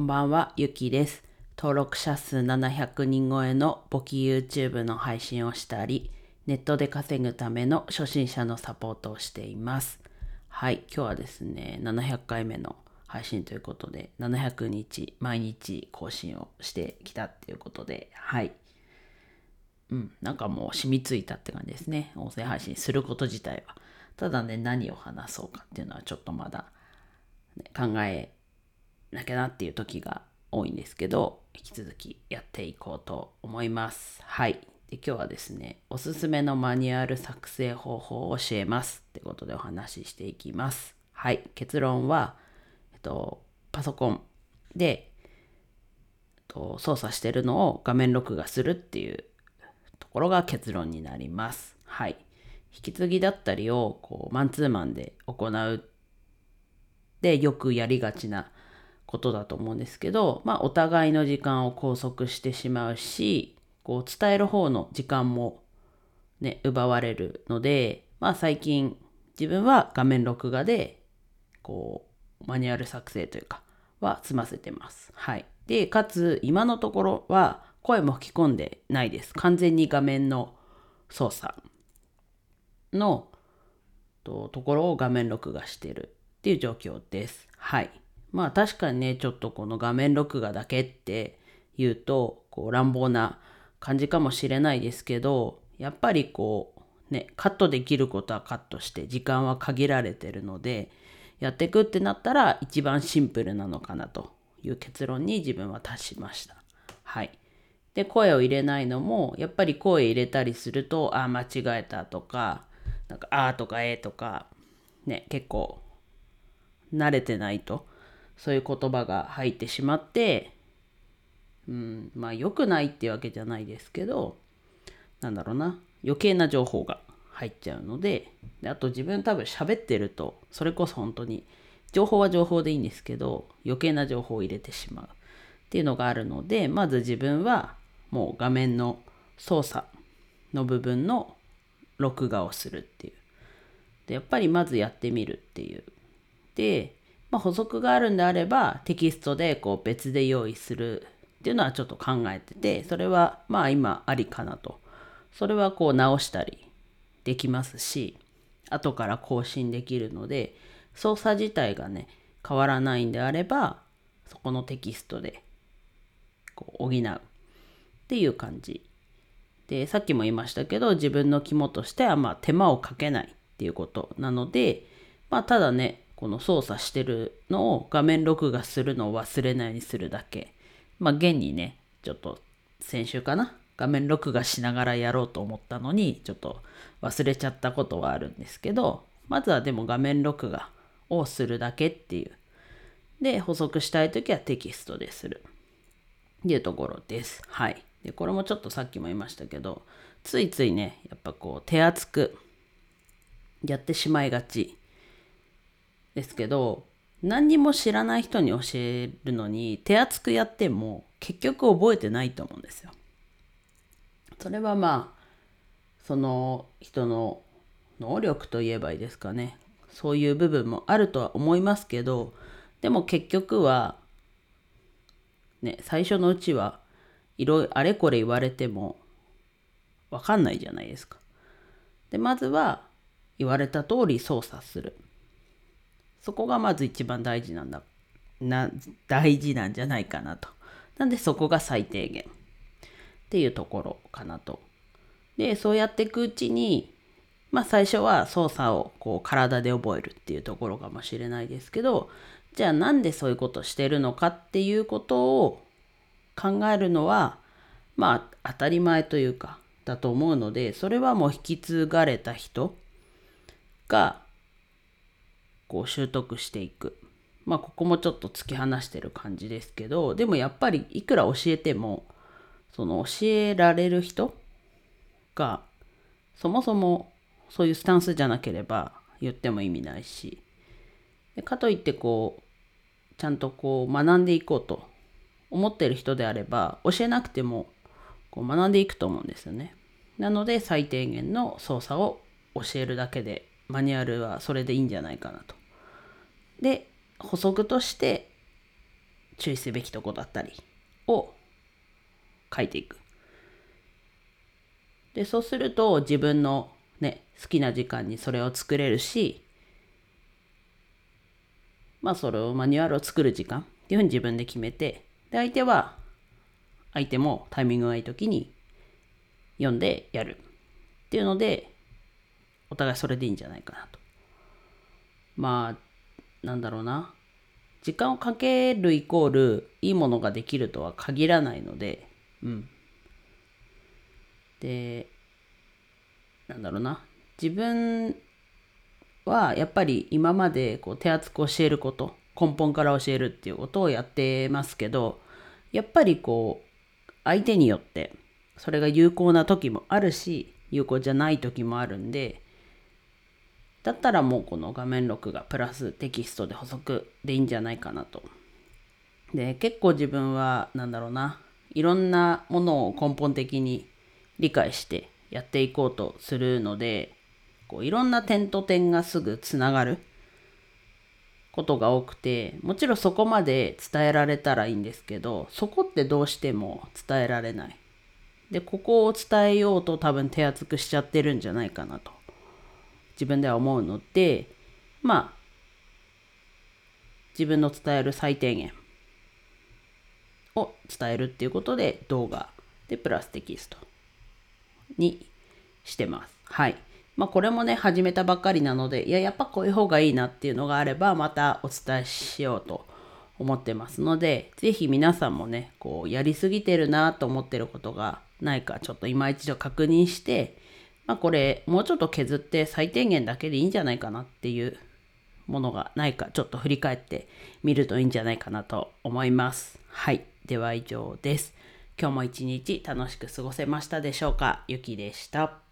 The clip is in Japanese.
こんばんは、ゆきです。登録者数700人超えの簿記 YouTube の配信をしたり、ネットで稼ぐための初心者のサポートをしています。はい、今日はですね、700回目の配信ということで、700日毎日更新をしてきたっていうことで、はい。うん、なんかもう染みついたって感じですね。音声配信すること自体は。ただね、何を話そうかっていうのはちょっとまだ、ね、考えなきゃなっていう時が多いんですけど、引き続きやっていこうと思います。はい。で今日はですね、おすすめのマニュアル作成方法を教えますってことでお話ししていきます。はい。結論は、えっと、パソコンで、えっと、操作してるのを画面録画するっていうところが結論になります。はい。引き継ぎだったりをこうマンツーマンで行うでよくやりがちなことだと思うんですけど、まあ、お互いの時間を拘束してしまうしこう伝える方の時間も、ね、奪われるので、まあ、最近自分は画面録画でこうマニュアル作成というかは済ませてます。はい、でかつ今のところは声も吹き込んでないです。完全に画面の操作のとところを画面録画してるっていう状況です。はい。まあ確かにね、ちょっとこの画面録画だけって言うと、こう乱暴な感じかもしれないですけど、やっぱりこうね、カットできることはカットして時間は限られてるので、やっていくってなったら一番シンプルなのかなという結論に自分は達しました。はい。で、声を入れないのも、やっぱり声入れたりすると、ああ、間違えたとか、なんか、あーとかえーとか、ね、結構、慣れてないと、そういう言葉が入ってしまって、うん、まあ、良くないっていうわけじゃないですけど、なんだろうな、余計な情報が入っちゃうので、であと自分多分喋ってると、それこそ本当に、情報は情報でいいんですけど、余計な情報を入れてしまうっていうのがあるので、まず自分はもう画面の操作の部分の録画をするっていう。で、やっぱりまずやってみるっていう。で、まあ、補足があるんであればテキストでこう別で用意するっていうのはちょっと考えてて、それはまあ今ありかなと。それはこう直したりできますし、後から更新できるので、操作自体がね、変わらないんであれば、そこのテキストでこう補うっていう感じ。で、さっきも言いましたけど、自分の肝としてはまあ手間をかけないっていうことなので、まあただね、この操作してるのを画面録画するのを忘れないようにするだけ。まあ現にね、ちょっと先週かな？画面録画しながらやろうと思ったのに、ちょっと忘れちゃったことはあるんですけど、まずはでも画面録画をするだけっていう。で、補足したいときはテキストでする。っていうところです。はい。で、これもちょっとさっきも言いましたけど、ついついね、やっぱこう手厚くやってしまいがちですけど、何にも知らない人に教えるのに手厚くやっても結局覚えてないと思うんですよ。それはまあ、その人の能力といえばいいですかね。そういう部分もあるとは思いますけど、でも結局は、ね、最初のうちはいろいろあれこれ言われてもわかんないじゃないですか。で、まずは言われた通り操作する。そこがまず一番大事なんだ、な、大事なんじゃないかなと。なんでそこが最低限っていうところかなと。で、そうやっていくうちに、まあ最初は操作をこう体で覚えるっていうところかもしれないですけど、じゃあなんでそういうことしてるのかっていうことを考えるのは、まあ当たり前というか、だと思うので、それはもう引き継がれた人が、こう習得していく。まあここもちょっと突き放してる感じですけど、でもやっぱりいくら教えても、その教えられる人が、そもそもそういうスタンスじゃなければ言っても意味ないし、でかといってこうちゃんとこう学んでいこうと思ってる人であれば教えなくてもこう学んでいくと思うんですよね。なので最低限の操作を教えるだけでマニュアルはそれでいいんじゃないかなと。で補足として注意すべきとこだったりを書いていく。で、そうすると自分のね、好きな時間にそれを作れるし、まあそれをマニュアルを作る時間っていうふうに自分で決めて、で、相手は、相手もタイミングがいい時に読んでやるっていうので、お互いそれでいいんじゃないかなと。まあ、なんだろうな。時間をかけるイコールいいものができるとは限らないので、うん。で、なんだろうな。自分はやっぱり今までこう手厚く教えること、根本から教えるっていうことをやってますけど、やっぱりこう、相手によってそれが有効な時もあるし、有効じゃない時もあるんで、だったらもうこの画面録画プラステキストで補足でいいんじゃないかなと。で、結構自分は、なんだろうな、いろんなものを根本的に理解してやっていこうとするので、こういろんな点と点がすぐつながることが多くて、もちろんそこまで伝えられたらいいんですけど、そこってどうしても伝えられない。で、ここを伝えようと多分手厚くしちゃってるんじゃないかなと。自分では思うので、まあ、自分の伝える最低限を伝えるっていうことで動画でプラステキストにしてます。はい。まあこれもね、始めたばっかりなので、いや、やっぱこういう方がいいなっていうのがあれば、またお伝えしようと思ってますので、ぜひ皆さんもね、こう、やりすぎてるなと思ってることがないか、ちょっと今一度確認して、まあこれ、もうちょっと削って最低限だけでいいんじゃないかなっていうものがないか、ちょっと振り返ってみるといいんじゃないかなと思います。はい。では以上です。今日も一日楽しく過ごせましたでしょうか？ゆきでした。